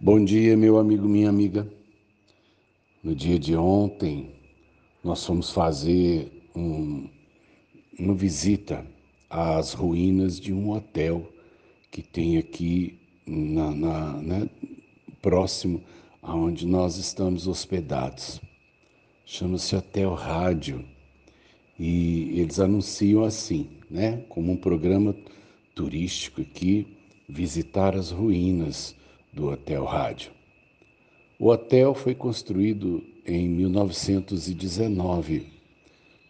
Bom dia, meu amigo, minha amiga. No dia de ontem, nós fomos fazer um, uma visita às ruínas de um hotel que tem aqui na, na né, próximo aonde nós estamos hospedados. Chama-se Hotel Rádio e eles anunciam assim, né, como um programa turístico aqui, visitar as ruínas do Hotel Rádio. O hotel foi construído em 1919,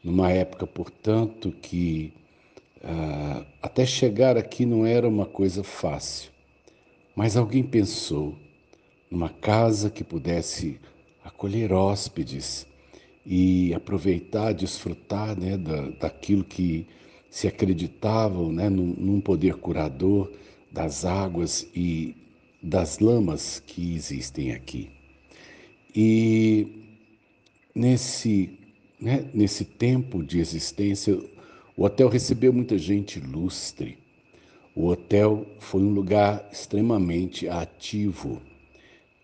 numa época, portanto, que ah, até chegar aqui não era uma coisa fácil. Mas alguém pensou numa casa que pudesse acolher hóspedes e aproveitar, desfrutar né, da, daquilo que se acreditavam né, num, num poder curador das águas e das lamas que existem aqui. E nesse, né, nesse tempo de existência, o hotel recebeu muita gente ilustre. O hotel foi um lugar extremamente ativo.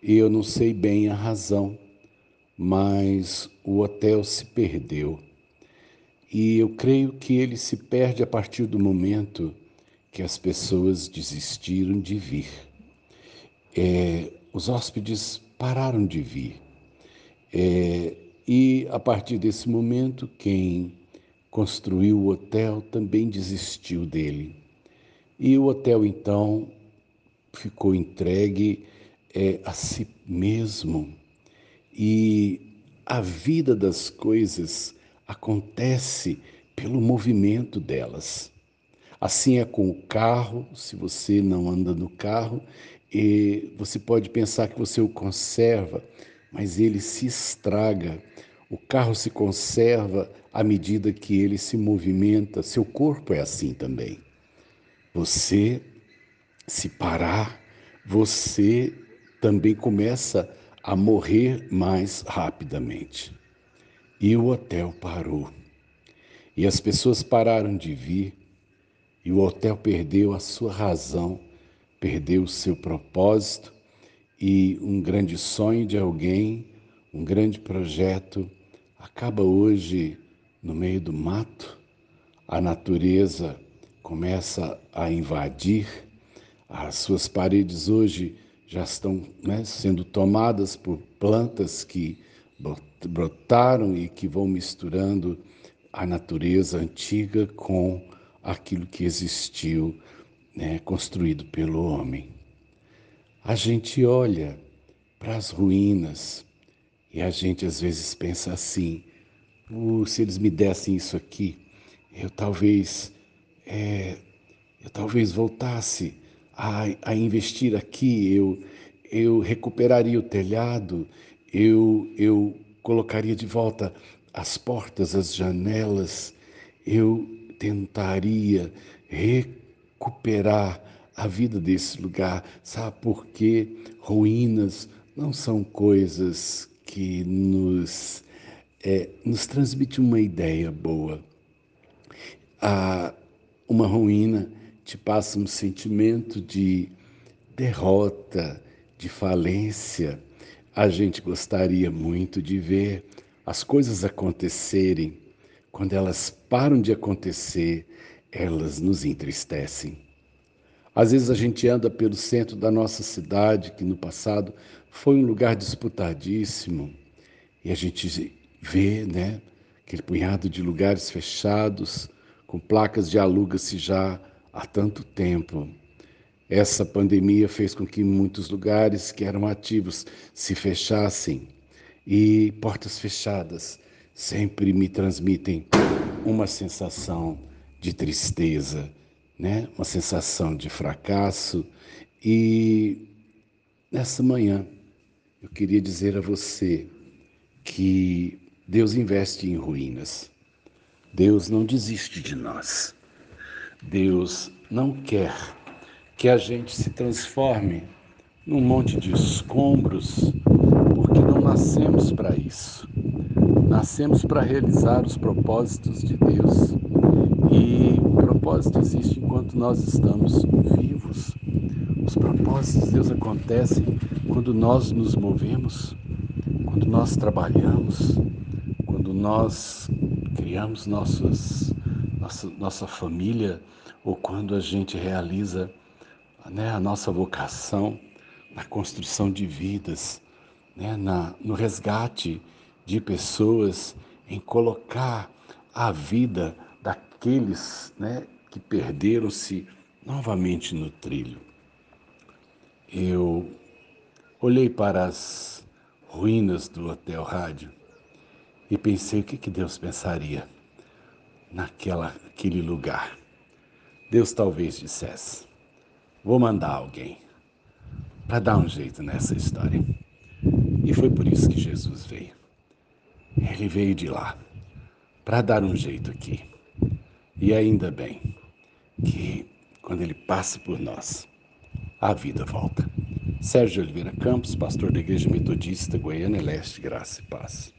Eu não sei bem a razão, mas o hotel se perdeu. E eu creio que ele se perde a partir do momento que as pessoas desistiram de vir é, os hóspedes pararam de vir. É, e a partir desse momento, quem construiu o hotel também desistiu dele. E o hotel então ficou entregue é, a si mesmo. E a vida das coisas acontece pelo movimento delas. Assim é com o carro, se você não anda no carro, e você pode pensar que você o conserva, mas ele se estraga. O carro se conserva à medida que ele se movimenta. Seu corpo é assim também. Você, se parar, você também começa a morrer mais rapidamente. E o hotel parou. E as pessoas pararam de vir, e o hotel perdeu a sua razão perdeu o seu propósito e um grande sonho de alguém, um grande projeto, acaba hoje no meio do mato, a natureza começa a invadir, as suas paredes hoje já estão né, sendo tomadas por plantas que brotaram e que vão misturando a natureza antiga com aquilo que existiu né, construído pelo homem. A gente olha para as ruínas e a gente às vezes pensa assim: se eles me dessem isso aqui, eu talvez, é, eu talvez voltasse a, a investir aqui, eu, eu recuperaria o telhado, eu, eu colocaria de volta as portas, as janelas, eu tentaria recuperar recuperar a vida desse lugar. Sabe por quê? Ruínas não são coisas que nos, é, nos transmitem uma ideia boa. Ah, uma ruína te passa um sentimento de derrota, de falência. A gente gostaria muito de ver as coisas acontecerem. Quando elas param de acontecer, elas nos entristecem. Às vezes a gente anda pelo centro da nossa cidade, que no passado foi um lugar disputadíssimo, e a gente vê, né, aquele punhado de lugares fechados, com placas de aluga-se já há tanto tempo. Essa pandemia fez com que muitos lugares que eram ativos se fechassem e portas fechadas sempre me transmitem uma sensação de tristeza, né? uma sensação de fracasso. E nessa manhã eu queria dizer a você que Deus investe em ruínas. Deus não desiste de nós. Deus não quer que a gente se transforme num monte de escombros, porque não nascemos para isso. Nascemos para realizar os propósitos de Deus. E o propósito existe enquanto nós estamos vivos. Os propósitos de Deus acontecem quando nós nos movemos, quando nós trabalhamos, quando nós criamos nossos, nossa, nossa família ou quando a gente realiza né, a nossa vocação na construção de vidas, né, na, no resgate de pessoas, em colocar a vida daqueles né, que perderam-se novamente no trilho. Eu olhei para as ruínas do Hotel Rádio e pensei o que, que Deus pensaria naquela aquele lugar. Deus talvez dissesse: Vou mandar alguém para dar um jeito nessa história. E foi por isso que Jesus veio. Ele veio de lá para dar um jeito aqui. E ainda bem que quando ele passa por nós, a vida volta. Sérgio Oliveira Campos, pastor da Igreja Metodista Goiânia Leste, Graça e Paz.